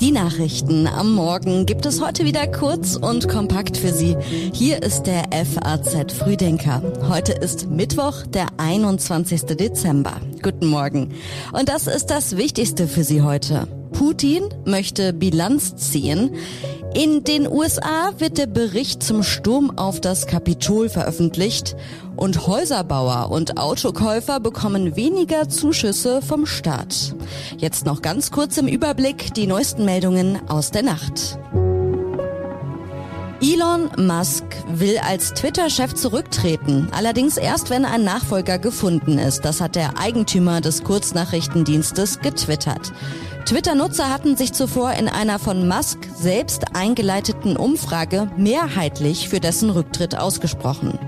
Die Nachrichten am Morgen gibt es heute wieder kurz und kompakt für Sie. Hier ist der FAZ Frühdenker. Heute ist Mittwoch, der 21. Dezember. Guten Morgen. Und das ist das Wichtigste für Sie heute. Putin möchte Bilanz ziehen. In den USA wird der Bericht zum Sturm auf das Kapitol veröffentlicht und Häuserbauer und Autokäufer bekommen weniger Zuschüsse vom Staat. Jetzt noch ganz kurz im Überblick die neuesten Meldungen aus der Nacht. Elon Musk will als Twitter-Chef zurücktreten, allerdings erst, wenn ein Nachfolger gefunden ist. Das hat der Eigentümer des Kurznachrichtendienstes getwittert. Twitter-Nutzer hatten sich zuvor in einer von Musk selbst eingeleiteten Umfrage mehrheitlich für dessen Rücktritt ausgesprochen.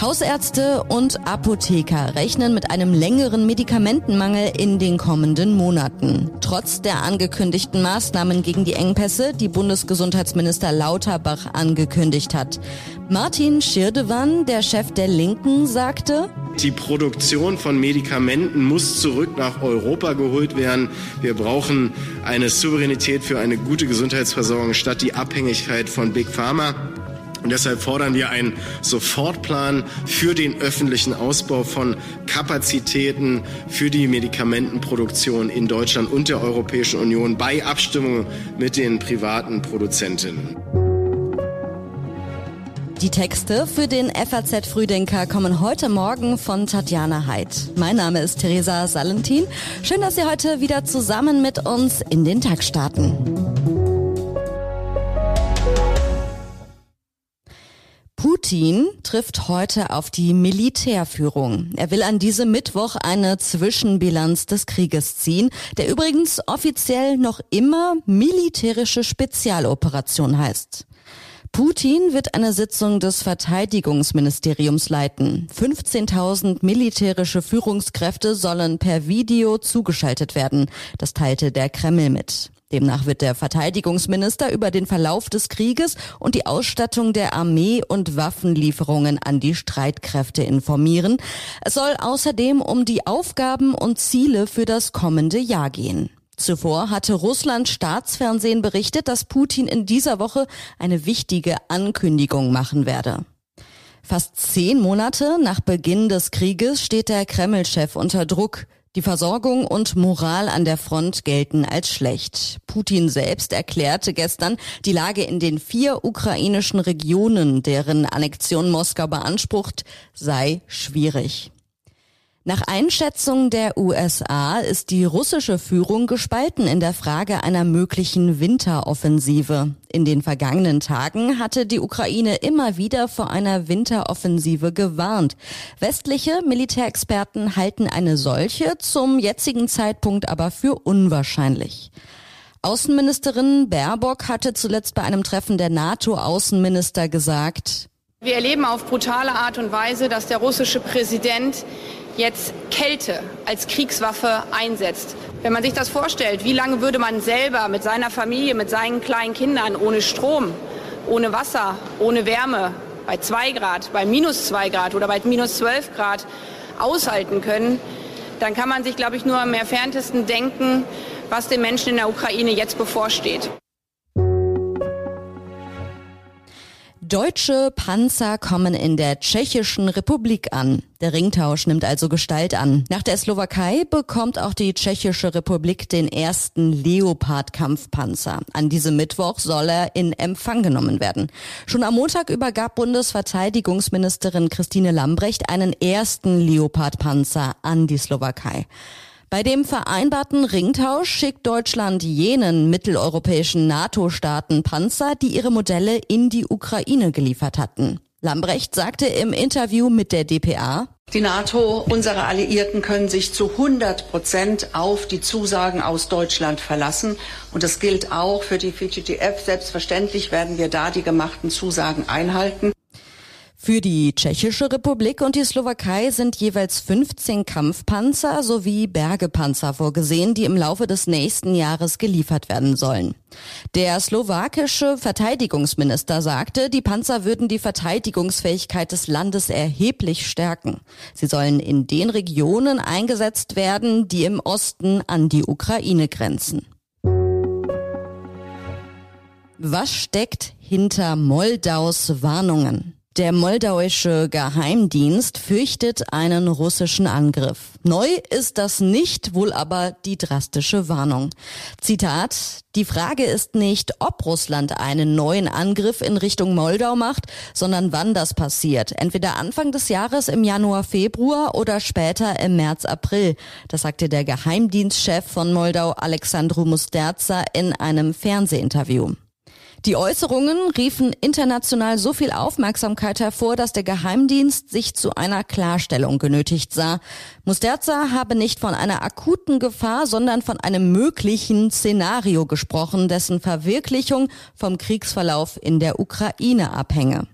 Hausärzte und Apotheker rechnen mit einem längeren Medikamentenmangel in den kommenden Monaten. Trotz der angekündigten Maßnahmen gegen die Engpässe, die Bundesgesundheitsminister Lauterbach angekündigt hat. Martin Schirdewan, der Chef der Linken, sagte, die Produktion von Medikamenten muss zurück nach Europa geholt werden. Wir brauchen eine Souveränität für eine gute Gesundheitsversorgung statt die Abhängigkeit von Big Pharma. Und deshalb fordern wir einen Sofortplan für den öffentlichen Ausbau von Kapazitäten für die Medikamentenproduktion in Deutschland und der Europäischen Union bei Abstimmung mit den privaten Produzentinnen. Die Texte für den FAZ Frühdenker kommen heute Morgen von Tatjana Heid. Mein Name ist Theresa Salentin. Schön, dass Sie heute wieder zusammen mit uns in den Tag starten. Putin trifft heute auf die Militärführung. Er will an diesem Mittwoch eine Zwischenbilanz des Krieges ziehen, der übrigens offiziell noch immer militärische Spezialoperation heißt. Putin wird eine Sitzung des Verteidigungsministeriums leiten. 15.000 militärische Führungskräfte sollen per Video zugeschaltet werden. Das teilte der Kreml mit. Demnach wird der Verteidigungsminister über den Verlauf des Krieges und die Ausstattung der Armee und Waffenlieferungen an die Streitkräfte informieren. Es soll außerdem um die Aufgaben und Ziele für das kommende Jahr gehen. Zuvor hatte Russland Staatsfernsehen berichtet, dass Putin in dieser Woche eine wichtige Ankündigung machen werde. Fast zehn Monate nach Beginn des Krieges steht der Kreml-Chef unter Druck. Die Versorgung und Moral an der Front gelten als schlecht. Putin selbst erklärte gestern, die Lage in den vier ukrainischen Regionen, deren Annexion Moskau beansprucht, sei schwierig. Nach Einschätzung der USA ist die russische Führung gespalten in der Frage einer möglichen Winteroffensive. In den vergangenen Tagen hatte die Ukraine immer wieder vor einer Winteroffensive gewarnt. Westliche Militärexperten halten eine solche zum jetzigen Zeitpunkt aber für unwahrscheinlich. Außenministerin Baerbock hatte zuletzt bei einem Treffen der NATO-Außenminister gesagt, wir erleben auf brutale Art und Weise, dass der russische Präsident jetzt Kälte als Kriegswaffe einsetzt. Wenn man sich das vorstellt, wie lange würde man selber mit seiner Familie, mit seinen kleinen Kindern ohne Strom, ohne Wasser, ohne Wärme, bei zwei Grad, bei minus zwei Grad oder bei minus zwölf Grad aushalten können, dann kann man sich, glaube ich, nur am entferntesten denken, was den Menschen in der Ukraine jetzt bevorsteht. Deutsche Panzer kommen in der Tschechischen Republik an. Der Ringtausch nimmt also Gestalt an. Nach der Slowakei bekommt auch die Tschechische Republik den ersten Leopard-Kampfpanzer. An diesem Mittwoch soll er in Empfang genommen werden. Schon am Montag übergab Bundesverteidigungsministerin Christine Lambrecht einen ersten Leopard-Panzer an die Slowakei. Bei dem vereinbarten Ringtausch schickt Deutschland jenen mitteleuropäischen NATO-Staaten Panzer, die ihre Modelle in die Ukraine geliefert hatten. Lambrecht sagte im Interview mit der DPA, die NATO, unsere Alliierten können sich zu 100 Prozent auf die Zusagen aus Deutschland verlassen. Und das gilt auch für die VGTF. Selbstverständlich werden wir da die gemachten Zusagen einhalten. Für die Tschechische Republik und die Slowakei sind jeweils 15 Kampfpanzer sowie Bergepanzer vorgesehen, die im Laufe des nächsten Jahres geliefert werden sollen. Der slowakische Verteidigungsminister sagte, die Panzer würden die Verteidigungsfähigkeit des Landes erheblich stärken. Sie sollen in den Regionen eingesetzt werden, die im Osten an die Ukraine grenzen. Was steckt hinter Moldaus Warnungen? Der moldauische Geheimdienst fürchtet einen russischen Angriff. Neu ist das nicht, wohl aber die drastische Warnung. Zitat, die Frage ist nicht, ob Russland einen neuen Angriff in Richtung Moldau macht, sondern wann das passiert. Entweder Anfang des Jahres im Januar, Februar oder später im März, April. Das sagte der Geheimdienstchef von Moldau, Alexandru Musterza, in einem Fernsehinterview. Die Äußerungen riefen international so viel Aufmerksamkeit hervor, dass der Geheimdienst sich zu einer Klarstellung genötigt sah. Musterza habe nicht von einer akuten Gefahr, sondern von einem möglichen Szenario gesprochen, dessen Verwirklichung vom Kriegsverlauf in der Ukraine abhänge.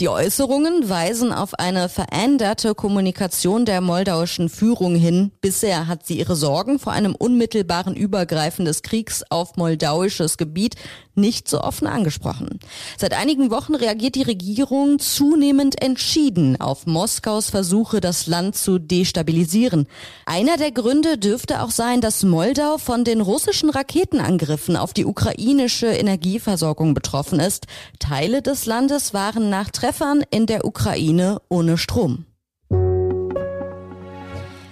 Die Äußerungen weisen auf eine veränderte Kommunikation der moldauischen Führung hin. Bisher hat sie ihre Sorgen vor einem unmittelbaren Übergreifen des Kriegs auf moldauisches Gebiet nicht so offen angesprochen. Seit einigen Wochen reagiert die Regierung zunehmend entschieden auf Moskaus Versuche, das Land zu destabilisieren. Einer der Gründe dürfte auch sein, dass Moldau von den russischen Raketenangriffen auf die ukrainische Energieversorgung betroffen ist. Teile des Landes waren nach Treffern in der Ukraine ohne Strom.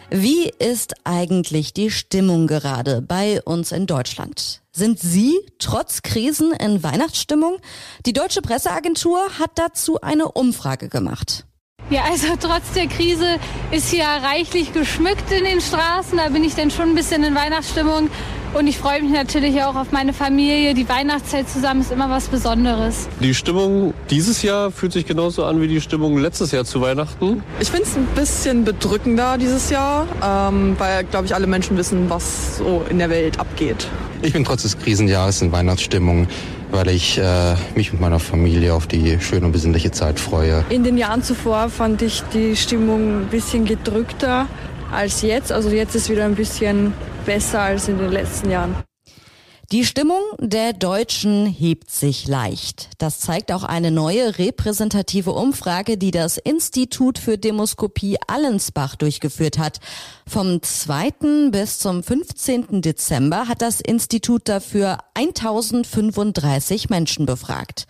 Wie ist eigentlich die Stimmung gerade bei uns in Deutschland? Sind Sie trotz Krisen in Weihnachtsstimmung? Die Deutsche Presseagentur hat dazu eine Umfrage gemacht. Ja, also trotz der Krise ist hier reichlich geschmückt in den Straßen. Da bin ich dann schon ein bisschen in Weihnachtsstimmung. Und ich freue mich natürlich auch auf meine Familie. Die Weihnachtszeit zusammen ist immer was Besonderes. Die Stimmung dieses Jahr fühlt sich genauso an wie die Stimmung letztes Jahr zu Weihnachten. Ich finde es ein bisschen bedrückender dieses Jahr, ähm, weil, glaube ich, alle Menschen wissen, was so in der Welt abgeht. Ich bin trotz des Krisenjahres in Weihnachtsstimmung weil ich äh, mich mit meiner Familie auf die schöne und besinnliche Zeit freue. In den Jahren zuvor fand ich die Stimmung ein bisschen gedrückter als jetzt. Also jetzt ist wieder ein bisschen besser als in den letzten Jahren. Die Stimmung der Deutschen hebt sich leicht. Das zeigt auch eine neue repräsentative Umfrage, die das Institut für Demoskopie Allensbach durchgeführt hat. Vom 2. bis zum 15. Dezember hat das Institut dafür 1035 Menschen befragt.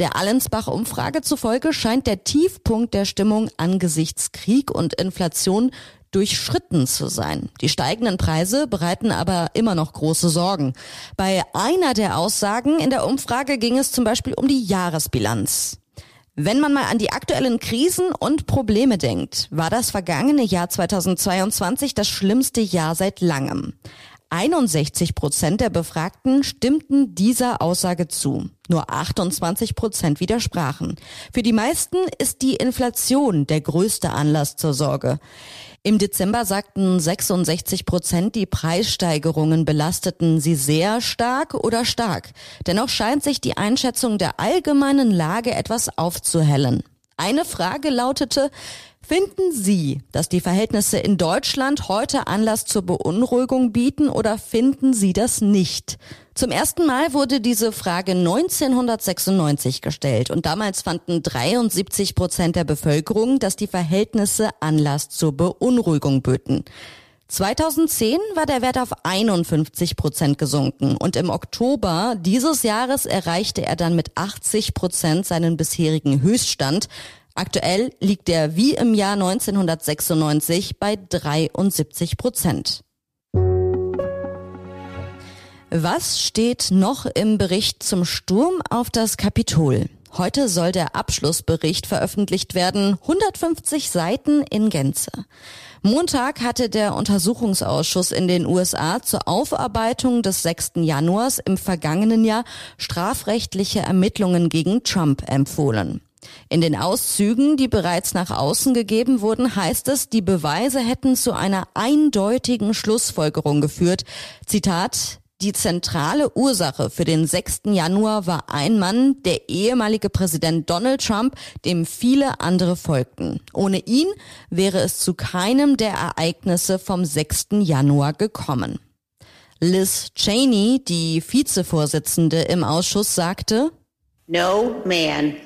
Der Allensbach-Umfrage zufolge scheint der Tiefpunkt der Stimmung angesichts Krieg und Inflation durchschritten zu sein. Die steigenden Preise bereiten aber immer noch große Sorgen. Bei einer der Aussagen in der Umfrage ging es zum Beispiel um die Jahresbilanz. Wenn man mal an die aktuellen Krisen und Probleme denkt, war das vergangene Jahr 2022 das schlimmste Jahr seit langem. 61 Prozent der Befragten stimmten dieser Aussage zu. Nur 28 Prozent widersprachen. Für die meisten ist die Inflation der größte Anlass zur Sorge. Im Dezember sagten 66 Prozent, die Preissteigerungen belasteten sie sehr stark oder stark. Dennoch scheint sich die Einschätzung der allgemeinen Lage etwas aufzuhellen. Eine Frage lautete, Finden Sie, dass die Verhältnisse in Deutschland heute Anlass zur Beunruhigung bieten oder finden Sie das nicht? Zum ersten Mal wurde diese Frage 1996 gestellt und damals fanden 73 Prozent der Bevölkerung, dass die Verhältnisse Anlass zur Beunruhigung böten. 2010 war der Wert auf 51 Prozent gesunken und im Oktober dieses Jahres erreichte er dann mit 80 Prozent seinen bisherigen Höchststand. Aktuell liegt er wie im Jahr 1996 bei 73 Prozent. Was steht noch im Bericht zum Sturm auf das Kapitol? Heute soll der Abschlussbericht veröffentlicht werden, 150 Seiten in Gänze. Montag hatte der Untersuchungsausschuss in den USA zur Aufarbeitung des 6. Januars im vergangenen Jahr strafrechtliche Ermittlungen gegen Trump empfohlen. In den Auszügen, die bereits nach außen gegeben wurden, heißt es, die Beweise hätten zu einer eindeutigen Schlussfolgerung geführt. Zitat, Die zentrale Ursache für den 6. Januar war ein Mann, der ehemalige Präsident Donald Trump, dem viele andere folgten. Ohne ihn wäre es zu keinem der Ereignisse vom 6. Januar gekommen. Liz Cheney, die Vizevorsitzende im Ausschuss, sagte, No man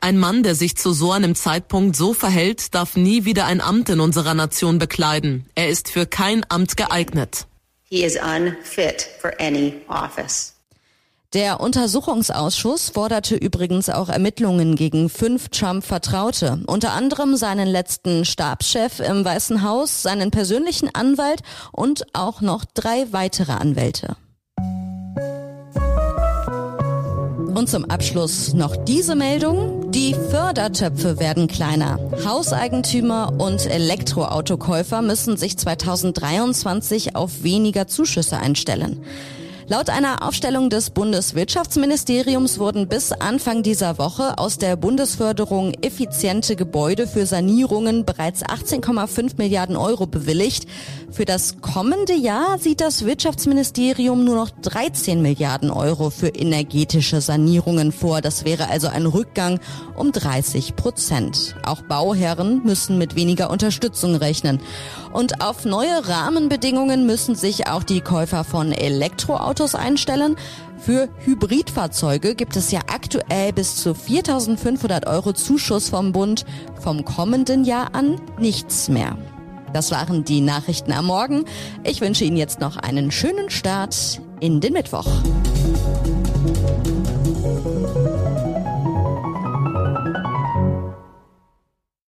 ein Mann, der sich zu so einem Zeitpunkt so verhält, darf nie wieder ein Amt in unserer Nation bekleiden. Er ist für kein Amt geeignet. He is unfit for any office. Der Untersuchungsausschuss forderte übrigens auch Ermittlungen gegen fünf Trump-Vertraute, unter anderem seinen letzten Stabschef im Weißen Haus, seinen persönlichen Anwalt und auch noch drei weitere Anwälte. Und zum Abschluss noch diese Meldung. Die Fördertöpfe werden kleiner. Hauseigentümer und Elektroautokäufer müssen sich 2023 auf weniger Zuschüsse einstellen. Laut einer Aufstellung des Bundeswirtschaftsministeriums wurden bis Anfang dieser Woche aus der Bundesförderung effiziente Gebäude für Sanierungen bereits 18,5 Milliarden Euro bewilligt. Für das kommende Jahr sieht das Wirtschaftsministerium nur noch 13 Milliarden Euro für energetische Sanierungen vor. Das wäre also ein Rückgang um 30 Prozent. Auch Bauherren müssen mit weniger Unterstützung rechnen. Und auf neue Rahmenbedingungen müssen sich auch die Käufer von Elektroautos einstellen. Für Hybridfahrzeuge gibt es ja aktuell bis zu 4.500 Euro Zuschuss vom Bund. Vom kommenden Jahr an nichts mehr. Das waren die Nachrichten am Morgen. Ich wünsche Ihnen jetzt noch einen schönen Start in den Mittwoch.